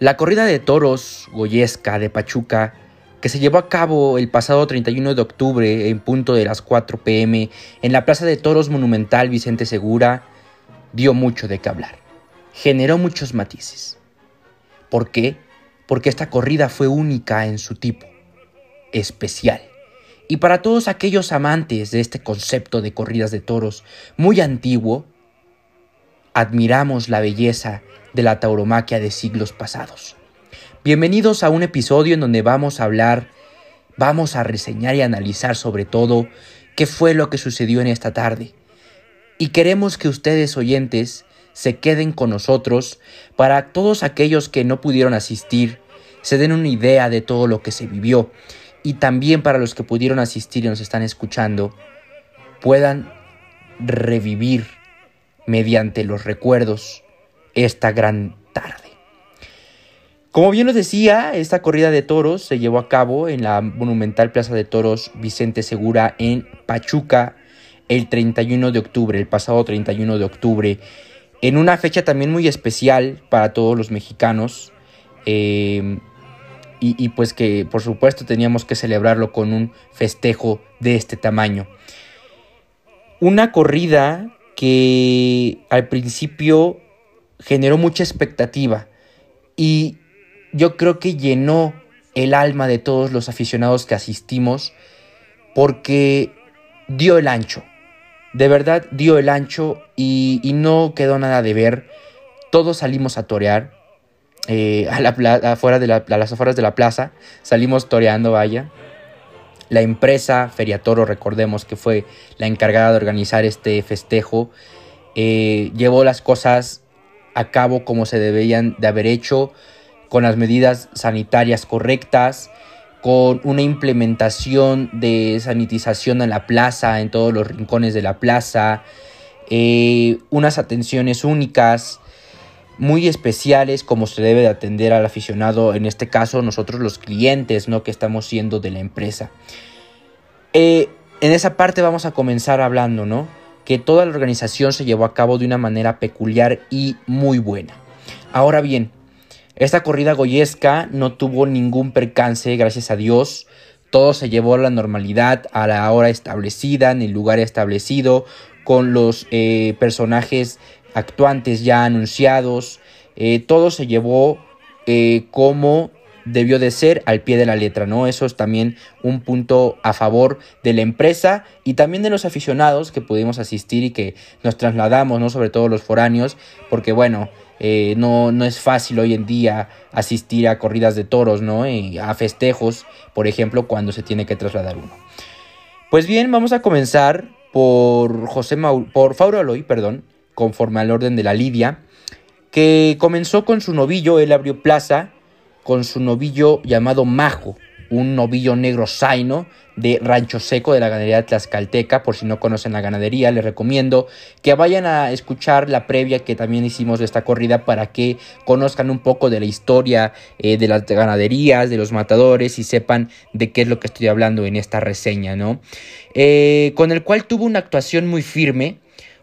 La corrida de toros goyesca de Pachuca, que se llevó a cabo el pasado 31 de octubre en punto de las 4 pm en la Plaza de Toros Monumental Vicente Segura, dio mucho de qué hablar. Generó muchos matices. ¿Por qué? Porque esta corrida fue única en su tipo, especial. Y para todos aquellos amantes de este concepto de corridas de toros muy antiguo, admiramos la belleza de la tauromaquia de siglos pasados. Bienvenidos a un episodio en donde vamos a hablar, vamos a reseñar y analizar sobre todo qué fue lo que sucedió en esta tarde. Y queremos que ustedes oyentes se queden con nosotros para todos aquellos que no pudieron asistir, se den una idea de todo lo que se vivió y también para los que pudieron asistir y nos están escuchando, puedan revivir mediante los recuerdos esta gran tarde. Como bien nos decía, esta corrida de toros se llevó a cabo en la monumental Plaza de Toros Vicente Segura en Pachuca el 31 de octubre, el pasado 31 de octubre, en una fecha también muy especial para todos los mexicanos. Eh, y, pues que por supuesto teníamos que celebrarlo con un festejo de este tamaño. Una corrida que al principio generó mucha expectativa y yo creo que llenó el alma de todos los aficionados que asistimos porque dio el ancho. De verdad dio el ancho y, no quedó nada de ver. Todos salimos a torear. Eh, a, la, afuera de las afueras de la plaza. Salimos toreando, vaya. La empresa Feria Toro, recordemos que fue la encargada de organizar este festejo, eh, llevó las cosas a cabo como se debían de haber hecho, con las medidas sanitarias correctas, con una implementación de sanitización en la plaza, en todos los rincones de la plaza, eh, unas atenciones únicas, muy especiales como se debe de atender al aficionado, en este caso nosotros los clientes, ¿no? Que estamos siendo de la empresa. Eh, en esa parte vamos a comenzar hablando, ¿no? Que toda la organización se llevó a cabo de una manera peculiar y muy buena. Ahora bien, esta corrida goyesca no tuvo ningún percance, gracias a Dios. Todo se llevó a la normalidad, a la hora establecida, en el lugar establecido, con los eh, personajes actuantes ya anunciados. Eh, todo se llevó eh, como debió de ser al pie de la letra, ¿no? Eso es también un punto a favor de la empresa y también de los aficionados que pudimos asistir y que nos trasladamos, ¿no? Sobre todo los foráneos, porque bueno, eh, no, no es fácil hoy en día asistir a corridas de toros, ¿no? a festejos, por ejemplo, cuando se tiene que trasladar uno. Pues bien, vamos a comenzar por José por Fauro Aloy, perdón, conforme al orden de la Lidia, que comenzó con su novillo, él abrió plaza con su novillo llamado Majo, un novillo negro zaino de Rancho Seco de la ganadería Tlaxcalteca. Por si no conocen la ganadería, les recomiendo que vayan a escuchar la previa que también hicimos de esta corrida para que conozcan un poco de la historia eh, de las ganaderías, de los matadores y sepan de qué es lo que estoy hablando en esta reseña, ¿no? Eh, con el cual tuvo una actuación muy firme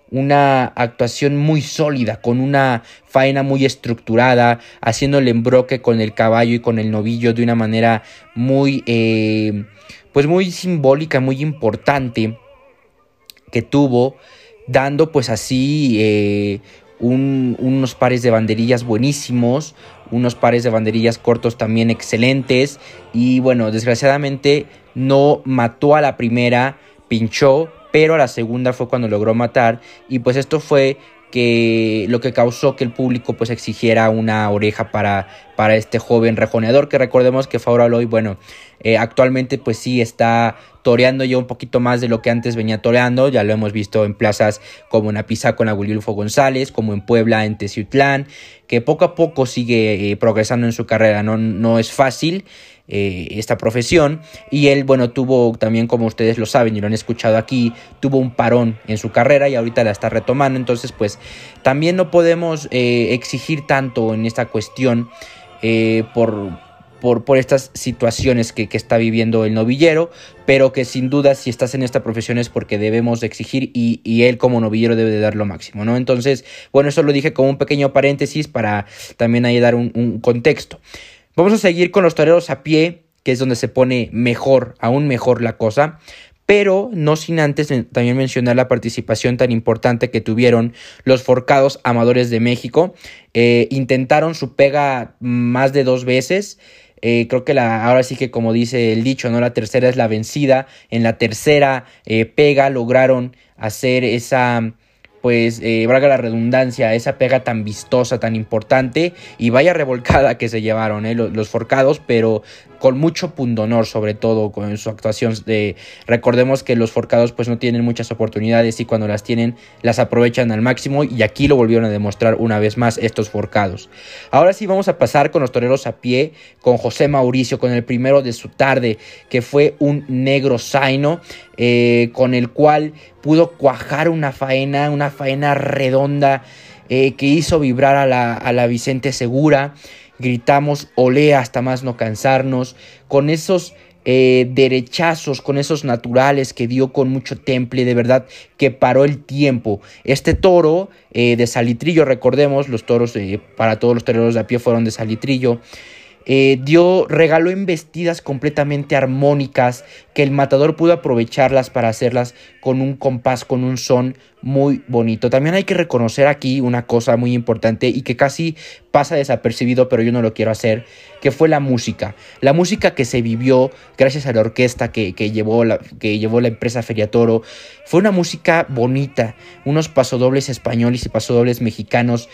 una actuación muy sólida, con una faena muy estructurada, haciendo el embroque con el caballo y con el novillo de una manera muy, eh, pues muy simbólica, muy importante que tuvo, dando pues así eh, unos pares de banderillas buenísimos, unos pares de banderillas cortos también excelentes y bueno, desgraciadamente no mató a la primera, pinchó, pero a la segunda fue cuando logró matar y pues esto fue que lo que causó que el público pues exigiera una oreja para, para este joven rejoneador que recordemos que Faura Aloy bueno eh, actualmente pues sí está toreando ya un poquito más de lo que antes venía toreando ya lo hemos visto en plazas como en Apizaco en Aguilulfo González como en Puebla en Teciutlán que poco a poco sigue eh, progresando en su carrera no, no es fácil eh, esta profesión y él, bueno, tuvo también, como ustedes lo saben y lo han escuchado aquí, tuvo un parón en su carrera y ahorita la está retomando, entonces pues también no podemos eh, exigir tanto en esta cuestión eh, por, por, por estas situaciones que, está viviendo el novillero, pero que sin duda si estás en esta profesión es porque debemos exigir y, él como novillero debe de dar lo máximo, ¿no? Entonces, bueno, eso lo dije como un pequeño paréntesis para también ahí dar un contexto. Vamos a seguir con los toreros a pie, que es donde se pone mejor, aún mejor la cosa pero no sin antes también mencionar la participación tan importante que tuvieron los forcados amadores de México. Eh, intentaron su pega más de dos veces. Eh, creo que la, ahora sí que como dice el dicho, ¿no? La tercera es la vencida. En la tercera eh, pega lograron hacer esa pues, eh, valga la redundancia, esa pega tan vistosa, tan importante y vaya revolcada que se llevaron eh, los, forcados, pero con mucho pundonor sobre todo con su actuación. De, recordemos que los forcados pues no tienen muchas oportunidades y cuando las tienen las aprovechan al máximo y aquí lo volvieron a demostrar una vez más estos forcados. Ahora sí vamos a pasar con los toreros a pie, con José Mauricio, con el primero de su tarde, que fue un negro zaino, eh, con el cual pudo cuajar una faena, una faena redonda eh, que hizo vibrar a la, a la Vicente Segura. Gritamos olé hasta más no cansarnos, con esos eh, derechazos, con esos naturales que dio con mucho temple, de verdad que paró el tiempo. Este toro eh, de Salitrillo, recordemos, los toros para todos los toreros de a pie fueron de Salitrillo. Eh, dio, regaló embestidas completamente armónicas que el matador pudo aprovecharlas para hacerlas con un compás, con un son muy bonito. También hay que reconocer aquí una cosa muy importante y que casi pasa desapercibido, pero yo no lo quiero hacer, que fue la música. La música que se vivió gracias a la orquesta que, llevó, la, que llevó la empresa Feriatoro. Fue una música bonita, unos pasodobles españoles y pasodobles mexicanos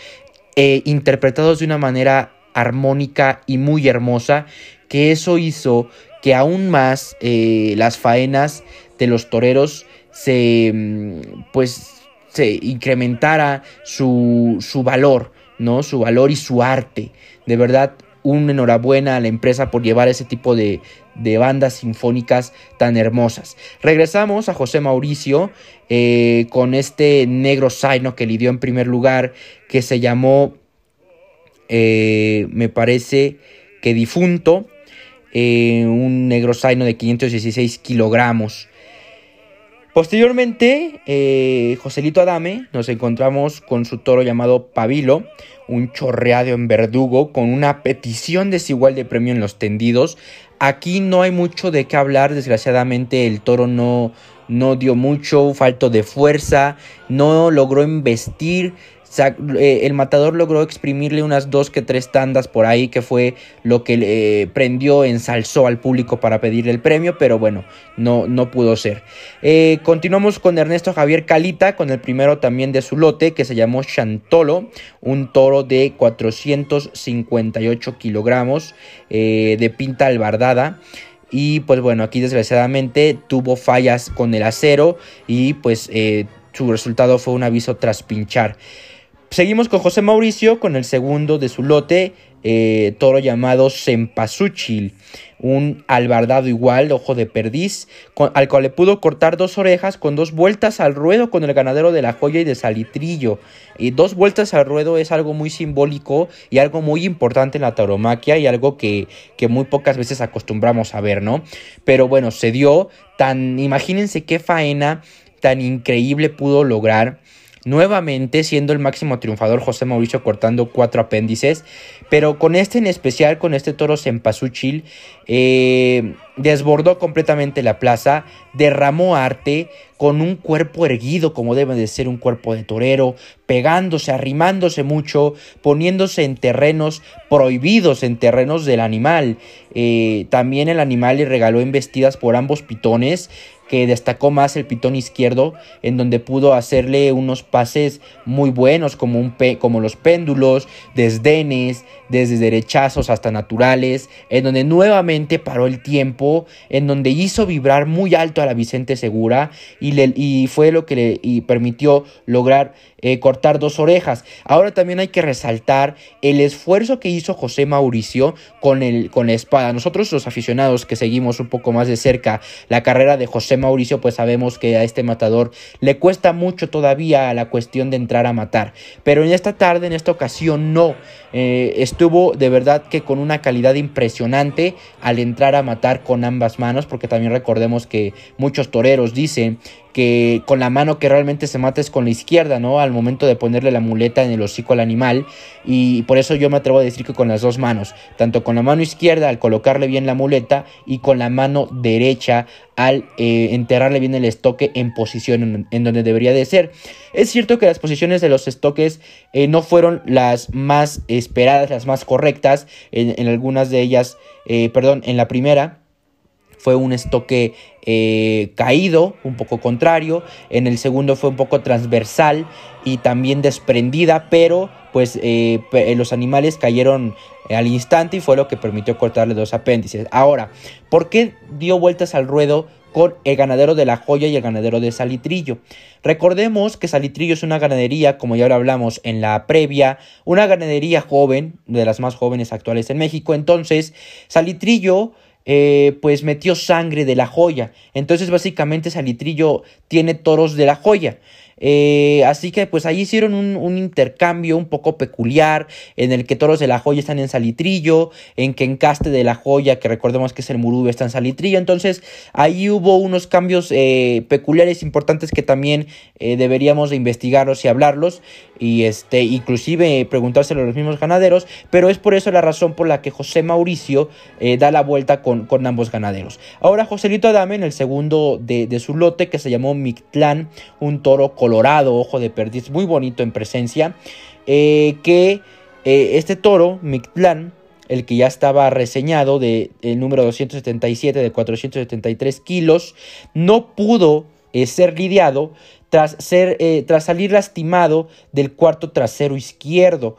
eh, interpretados de una manera armónica y muy hermosa, que eso hizo que aún más eh, las faenas de los toreros se mm, pues se incrementara su, su valor, ¿no? Su valor y su arte. De verdad, un enhorabuena a la empresa por llevar ese tipo de, de bandas sinfónicas tan hermosas. Regresamos a José Mauricio eh, con este negro zaino que lidió en primer lugar, que se llamó eh, me parece que difunto, eh, un negro zaino de 516 kilogramos. Posteriormente, eh, Joselito Adame, nos encontramos con su toro llamado Pabilo, un chorreado en verdugo con una petición desigual de premio en los tendidos. Aquí no hay mucho de qué hablar, desgraciadamente el toro no, no dio mucho, falto de fuerza, no logró embestir, eh, el matador logró exprimirle unas dos que tres tandas por ahí, que fue lo que eh, prendió, ensalzó al público para pedirle el premio, pero bueno, no, no pudo ser. Eh, continuamos con Ernesto Javier Calita, con el primero también de su lote, que se llamó Chantolo, un toro de 458 kilogramos de pinta albardada. Y pues bueno, aquí desgraciadamente tuvo fallas con el acero y pues su resultado fue un aviso tras pinchar. Seguimos con José Mauricio, con el segundo de su lote, eh, toro llamado Sempasuchil, un albardado igual, ojo de perdiz, al cual le pudo cortar dos orejas con dos vueltas al ruedo con el ganadero de la joya y de salitrillo. Y dos vueltas al ruedo es algo muy simbólico y algo muy importante en la tauromaquia y algo que, que muy pocas veces acostumbramos a ver, ¿no? Pero bueno, se dio tan, imagínense qué faena tan increíble pudo lograr nuevamente siendo el máximo triunfador José Mauricio cortando cuatro apéndices, pero con este en especial, con este toro Sempasuchil, eh, desbordó completamente la plaza, derramó arte con un cuerpo erguido como debe de ser un cuerpo de torero, pegándose, arrimándose mucho, poniéndose en terrenos prohibidos, en terrenos del animal. Eh, también el animal le regaló embestidas por ambos pitones, que destacó más el pitón izquierdo, en donde pudo hacerle unos pases muy buenos, como, un como los péndulos, desdenes, desde derechazos hasta naturales, en donde nuevamente paró el tiempo, en donde hizo vibrar muy alto a la Vicente Segura y, le, y fue lo que le permitió lograr eh, cortar dos orejas. Ahora también hay que resaltar el esfuerzo que hizo José Mauricio con, el, con la espada. Nosotros los aficionados que seguimos un poco más de cerca la carrera de José Mauricio, pues sabemos que a este matador le cuesta mucho todavía la cuestión de entrar a matar. Pero en esta tarde, en esta ocasión, no. Eh, estuvo de verdad que con una calidad impresionante al entrar a matar con ambas manos, porque también recordemos que muchos toreros dicen que con la mano que realmente se mata es con la izquierda, ¿no? Al momento de ponerle la muleta en el hocico al animal. Y por eso yo me atrevo a decir que con las dos manos, tanto con la mano izquierda al colocarle bien la muleta y con la mano derecha al eh, enterrarle bien el estoque en posición en, donde debería de ser. Es cierto que las posiciones de los estoques eh, no fueron las más esperadas, las más correctas, en, algunas de ellas, eh, perdón, en la primera fue un estoque eh, caído, un poco contrario. En el segundo fue un poco transversal y también desprendida, pero pues eh, eh, los animales cayeron al instante y fue lo que permitió cortarle dos apéndices. Ahora, ¿por qué dio vueltas al ruedo con el ganadero de La Joya y el ganadero de Salitrillo. Recordemos que Salitrillo es una ganadería, como ya ahora hablamos en la previa, una ganadería joven, de las más jóvenes actuales en México. Entonces, Salitrillo eh, pues metió sangre de la joya. Entonces básicamente Salitrillo tiene toros de la joya. Eh, así que pues ahí hicieron un, intercambio un poco peculiar en el que toros de la joya están en salitrillo, en que encaste de la joya, que recordemos que es el murube, está en salitrillo. Entonces ahí hubo unos cambios eh, peculiares importantes que también eh, deberíamos de investigarlos y hablarlos y este inclusive preguntárselo a los mismos ganaderos, pero es por eso la razón por la que José Mauricio da la vuelta con, con, ambos ganaderos. Ahora Joselito Adame en el segundo de, de su lote que se llamó Mictlán, un toro colorado, ojo de perdiz, muy bonito en presencia, eh, que eh, este toro, Mictlán, el que ya estaba reseñado de el número 277 de 473 kilos, no pudo eh, ser lidiado tras, ser, tras salir lastimado del cuarto trasero izquierdo.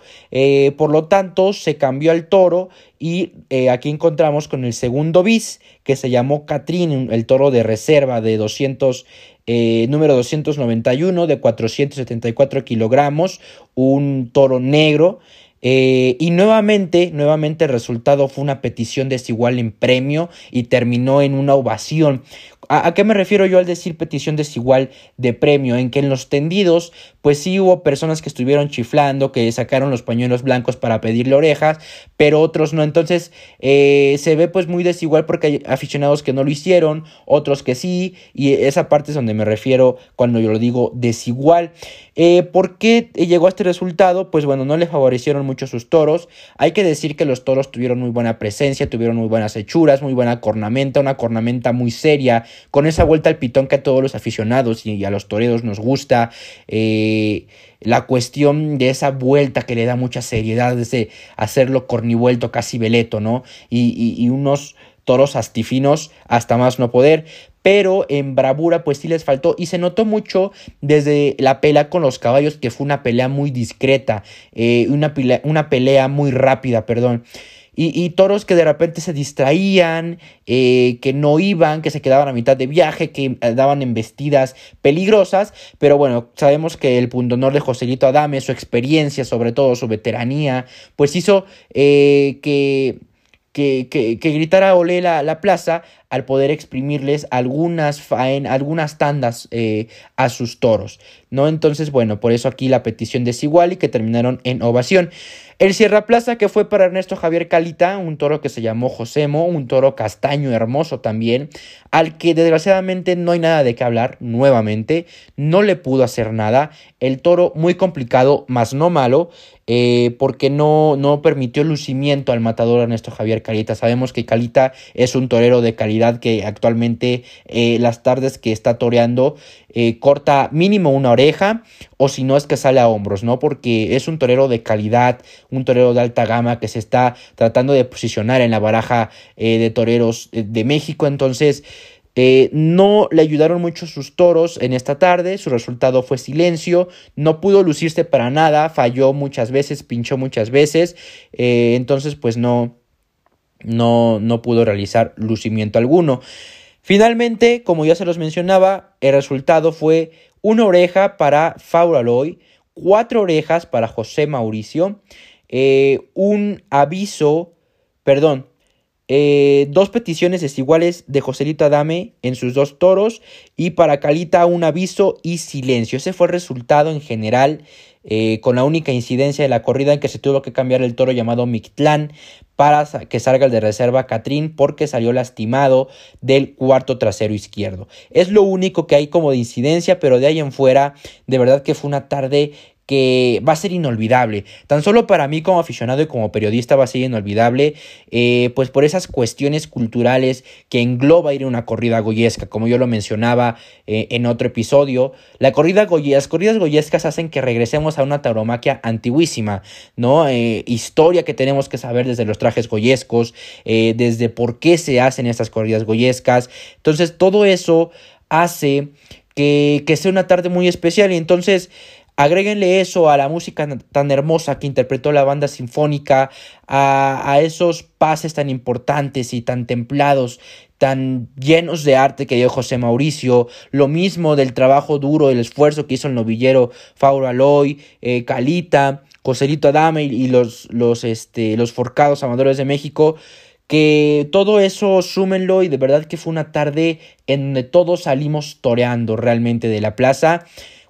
por lo tanto, se cambió al toro y aquí encontramos con el segundo bis que se llamó Catrín, el toro de reserva de 200 eh, número 291 de 474 kilogramos, un toro negro. Eh, y nuevamente, nuevamente el resultado fue una petición desigual en premio y terminó en una ovación. ¿A, qué me refiero yo al decir petición desigual de premio? En que en los tendidos, pues sí hubo personas que estuvieron chiflando, que sacaron los pañuelos blancos para pedirle orejas, pero otros no. Entonces eh, se ve pues muy desigual porque hay aficionados que no lo hicieron, otros que sí, y esa parte es donde me refiero cuando yo lo digo desigual. Eh, ¿Por qué llegó a este resultado? Pues bueno, no le favorecieron mucho sus toros. Hay que decir que los toros tuvieron muy buena presencia, tuvieron muy buenas hechuras, muy buena cornamenta, una cornamenta muy seria con esa vuelta al pitón que a todos los aficionados y a los toreros nos gusta, eh, la cuestión de esa vuelta que le da mucha seriedad, de hacerlo cornivuelto casi veleto, ¿no? Y, y unos toros astifinos hasta más no poder, pero en bravura pues sí les faltó y se notó mucho desde la pelea con los caballos que fue una pelea muy discreta, eh, una, una pelea muy rápida, perdón. Y, toros que de repente se distraían, eh, que no iban, que se quedaban a mitad de viaje, que eh, daban embestidas peligrosas. Pero bueno, sabemos que el honor de Joselito Adame, su experiencia, sobre todo su veteranía, pues hizo eh, que, que, que, gritara olé la plaza al poder exprimirles algunas, faen, algunas tandas a sus toros, ¿no? Entonces, bueno, por eso aquí la petición desigual y que terminaron en ovación. El Sierra Plaza que fue para Ernesto Javier Calita, un toro que se llamó Josemo, un toro castaño hermoso también, al que desgraciadamente no hay nada de qué hablar nuevamente, no le pudo hacer nada, el toro muy complicado, más no malo, eh, porque no, no permitió lucimiento al matador Ernesto Javier Calita. Sabemos que Calita es un torero de calidad que actualmente eh, las tardes que está toreando eh, corta mínimo una oreja o si no es que sale a hombros, ¿no? Porque es un torero de calidad, un torero de alta gama que se está tratando de posicionar en la baraja eh, de toreros de México. Entonces, no le ayudaron mucho sus toros en esta tarde, su resultado fue silencio, no pudo lucirse para nada, falló muchas veces, pinchó muchas veces, entonces pues no, no, no pudo realizar lucimiento alguno. Finalmente, como ya se los mencionaba, el resultado fue una oreja para Fauraloy, cuatro orejas para José Mauricio, eh, un aviso, perdón, eh, dos peticiones desiguales de Joselito Adame en sus dos toros y para Calita un aviso y silencio. Ese fue el resultado en general eh, con la única incidencia de la corrida en que se tuvo que cambiar el toro llamado Mictlán para que salga el de reserva Catrín porque salió lastimado del cuarto trasero izquierdo. Es lo único que hay como de incidencia, pero de ahí en fuera, de verdad que fue una tarde que va a ser inolvidable. Tan solo para mí como aficionado y como periodista va a ser inolvidable, eh, pues por esas cuestiones culturales que engloba ir a una corrida goyesca, como yo lo mencionaba eh, en otro episodio. La corrida las corridas goyescas hacen que regresemos a una tauromaquia antiguísima, ¿no? Eh, historia que tenemos que saber desde los trajes goyescos, desde por qué se hacen estas corridas goyescas. Entonces todo eso hace que, que sea una tarde muy especial y entonces Agréguenle eso a la música tan hermosa que interpretó la banda sinfónica, a, esos pases tan importantes y tan templados, tan llenos de arte que dio José Mauricio, lo mismo del trabajo duro, el esfuerzo que hizo el novillero Fauro Aloy, eh, Calita, Joselito Adame y, los, los, este, los forcados amadores de México, que todo eso súmenlo y de verdad que fue una tarde en donde todos salimos toreando realmente de la plaza.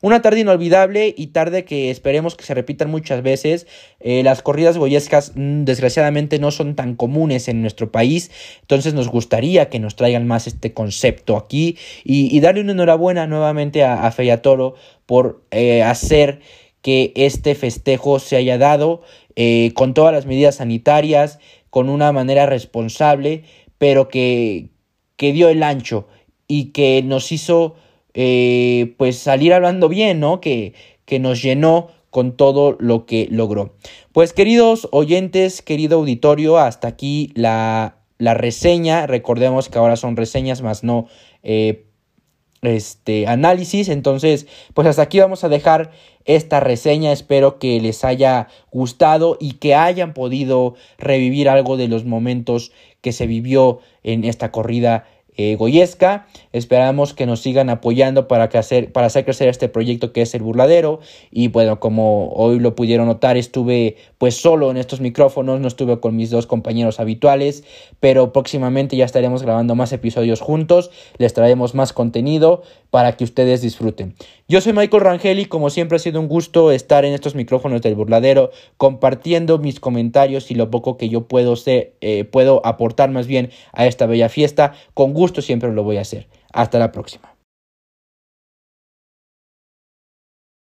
Una tarde inolvidable y tarde que esperemos que se repitan muchas veces. Eh, las corridas goyescas mm, desgraciadamente no son tan comunes en nuestro país, entonces nos gustaría que nos traigan más este concepto aquí y, darle una enhorabuena nuevamente a, a Toro por eh, hacer que este festejo se haya dado eh, con todas las medidas sanitarias, con una manera responsable, pero que, que dio el ancho y que nos hizo eh, pues salir hablando bien, ¿no? Que, que nos llenó con todo lo que logró. Pues queridos oyentes, querido auditorio, hasta aquí la, la reseña. Recordemos que ahora son reseñas más no eh, este, análisis. Entonces, pues hasta aquí vamos a dejar esta reseña. Espero que les haya gustado y que hayan podido revivir algo de los momentos que se vivió en esta corrida eh, Goyesca. Esperamos que nos sigan apoyando para, que hacer, para hacer crecer este proyecto que es el burladero. Y bueno, como hoy lo pudieron notar, estuve pues solo en estos micrófonos, no estuve con mis dos compañeros habituales, pero próximamente ya estaremos grabando más episodios juntos, les traeremos más contenido para que ustedes disfruten. Yo soy Michael Rangel y como siempre ha sido un gusto estar en estos micrófonos del burladero compartiendo mis comentarios y lo poco que yo puedo, ser, eh, puedo aportar más bien a esta bella fiesta. Con gusto siempre lo voy a hacer. Hasta la próxima.